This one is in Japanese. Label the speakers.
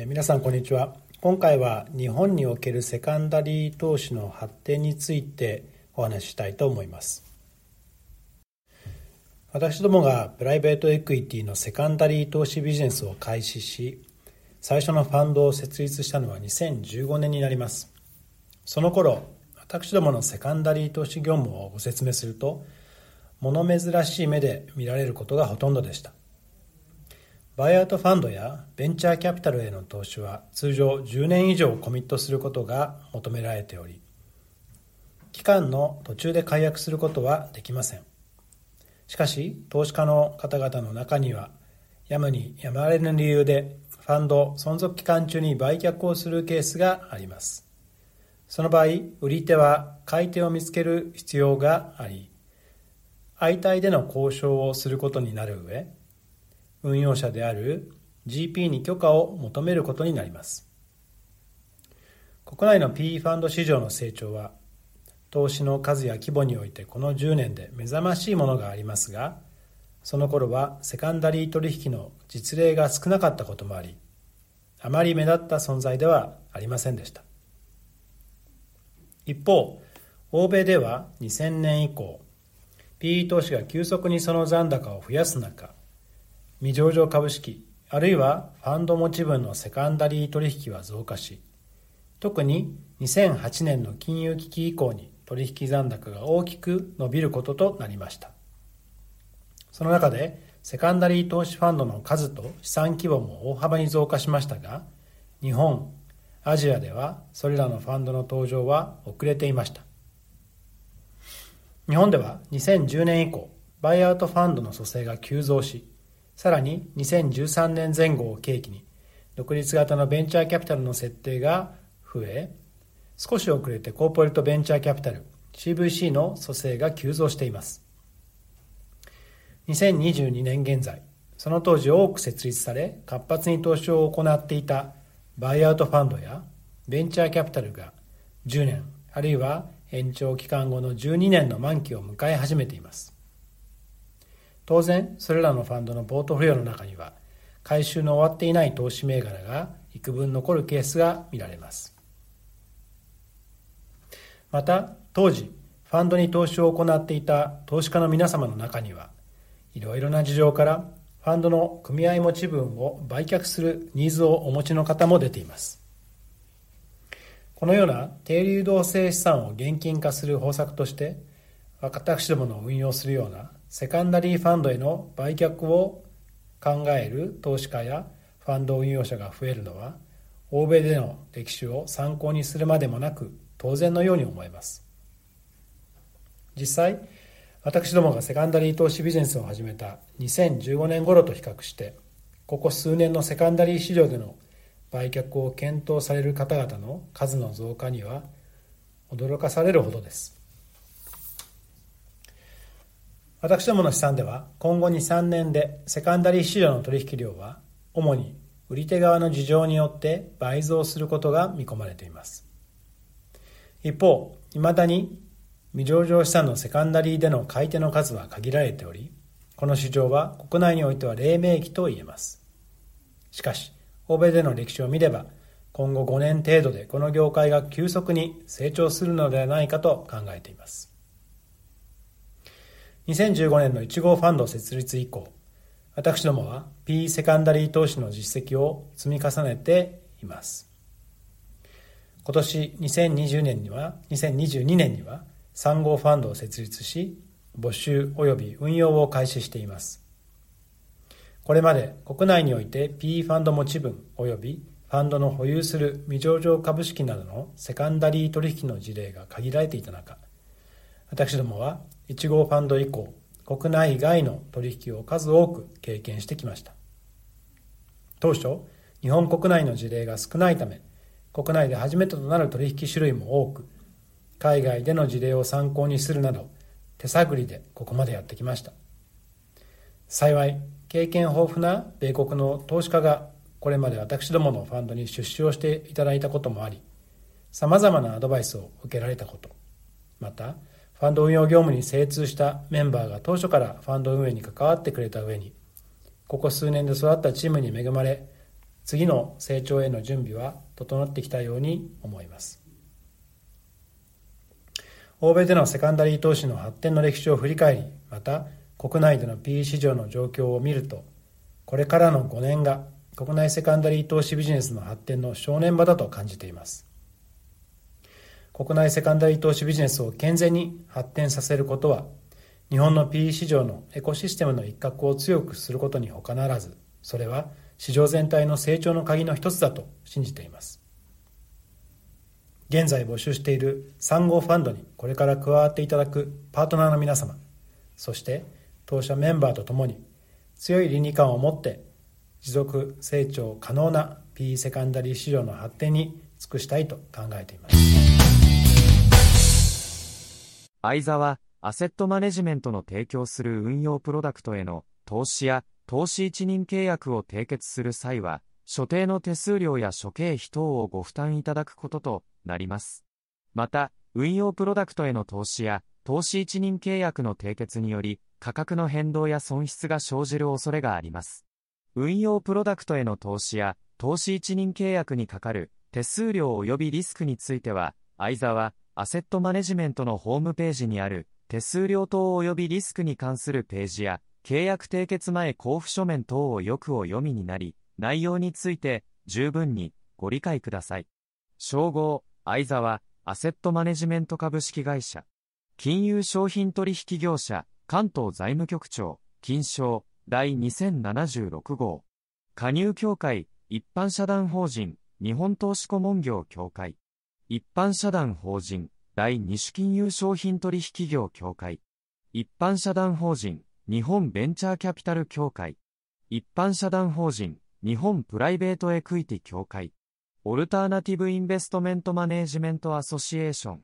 Speaker 1: え、皆さんこんにちは。今回は日本におけるセカンダリー投資の発展についてお話ししたいと思います。私どもがプライベートエクイティのセカンダリー投資ビジネスを開始し最初のファンドを設立したのは2015年になります。その頃私どものセカンダリー投資業務をご説明すると物珍しい目で見られることがほとんどでした。バイアウトファンドやベンチャーキャピタルへの投資は通常10年以上コミットすることが求められており期間の途中で解約することはできません。しかし投資家の方々の中にはやむにやまれぬ理由でファンド存続期間中に売却をするケースがあります。その場合売り手は買い手を見つける必要があり相対での交渉をすることになる上運用者である GP に許可を求めることになります。国内の PE ファンド市場の成長は投資の数や規模においてこの10年で目覚ましいものがありますがその頃はセカンダリー取引の実例が少なかったこともありあまり目立った存在ではありませんでした。一方欧米では2000年以降 PE 投資が急速にその残高を増やす中未上場株式あるいはファンド持ち分のセカンダリー取引は増加し特に2008年の金融危機以降に取引残高が大きく伸びることとなりました。その中でセカンダリー投資ファンドの数と資産規模も大幅に増加しましたが日本アジアではそれらのファンドの登場は遅れていました。日本では2010年以降バイアウトファンドの蘇生が急増しさらに2013年前後を契機に独立型のベンチャーキャピタルの設定が増え少し遅れてコーポレートベンチャーキャピタル CVC の蘇生が急増しています。2022年現在その当時多く設立され活発に投資を行っていたバイアウトファンドやベンチャーキャピタルが10年あるいは延長期間後の12年の満期を迎え始めています。当然それらのファンドのポートフォリオの中には回収の終わっていない投資銘柄が幾分残るケースが見られます。また当時ファンドに投資を行っていた投資家の皆様の中にはいろいろな事情からファンドの組合持ち分を売却するニーズをお持ちの方も出ています。このような低流動性資産を現金化する方策として私どもの運用するようなセカンダリーファンドへの売却を考える投資家やファンド運用者が増えるのは欧米での歴史を参考にするまでもなく当然のように思えます。実際私どもがセカンダリー投資ビジネスを始めた2015年頃と比較してここ数年のセカンダリー市場での売却を検討される方々の数の増加には驚かされるほどです。私どもの試算では今後2、3年でセカンダリー市場の取引量は主に売り手側の事情によって倍増することが見込まれています。一方、未だに未上場資産のセカンダリーでの買い手の数は限られており、この市場は国内においては黎明期と言えます。しかし、欧米での歴史を見れば、今後5年程度でこの業界が急速に成長するのではないかと考えています。2015年の1号ファンド設立以降、私どもは P セカンダリー投資の実績を積み重ねています。今年2020年には、2022年には3号ファンドを設立し、募集及び運用を開始しています。これまで国内において P ファンド持ち分及びファンドの保有する未上場株式などのセカンダリー取引の事例が限られていた中、私どもは1号ファンド以降、国内外の取引を数多く経験してきました。当初、日本国内の事例が少ないため、国内で初めてとなる取引種類も多く、海外での事例を参考にするなど、手探りでここまでやってきました。幸い、経験豊富な米国の投資家がこれまで私どものファンドに出資をしていただいたこともあり、様々なアドバイスを受けられたこと、また、ファンド運用業務に精通したメンバーが当初からファンド運営に関わってくれた上に、ここ数年で育ったチームに恵まれ、次の成長への準備は整ってきたように思います。欧米でのセカンダリー投資の発展の歴史を振り返りまた国内での PE 市場の状況を見るとこれからの5年が国内セカンダリー投資ビジネスの発展の正念場だと感じています。国内セカンダリー投資ビジネスを健全に発展させることは日本の PE 市場のエコシステムの一角を強くすることに他ならずそれは市場全体の成長の鍵の一つだと信じています。現在募集している3号ファンドにこれから加わっていただくパートナーの皆様そして当社メンバーとともに強い倫理観を持って持続成長可能な PE セカンダリー市場の発展に尽くしたいと考えています。
Speaker 2: 相沢アセットマネジメントの提供する運用プロダクトへの投資や投資一任契約を締結する際は所定の手数料や諸経費等をご負担いただくこととなります。また、運用プロダクトへの投資や、投資一任契約の締結により、価格の変動や損失が生じる恐れがあります。運用プロダクトへの投資や、投資一任契約にかかる手数料及びリスクについては、相沢アセットマネジメントのホームページにある手数料等及びリスクに関するページや、契約締結前交付書面等をよくお読みになり、内容について十分にご理解ください。称号相沢アセットマネジメント株式会社。金融商品取引業者関東財務局長。金賞第2076号。加入協会一般社団法人日本投資顧問業協会。一般社団法人第二種金融商品取引業協会。一般社団法人日本ベンチャーキャピタル協会。一般社団法人日本プライベートエクイティ協会。オルターナティブ・インベストメント・マネージメント・アソシエーション。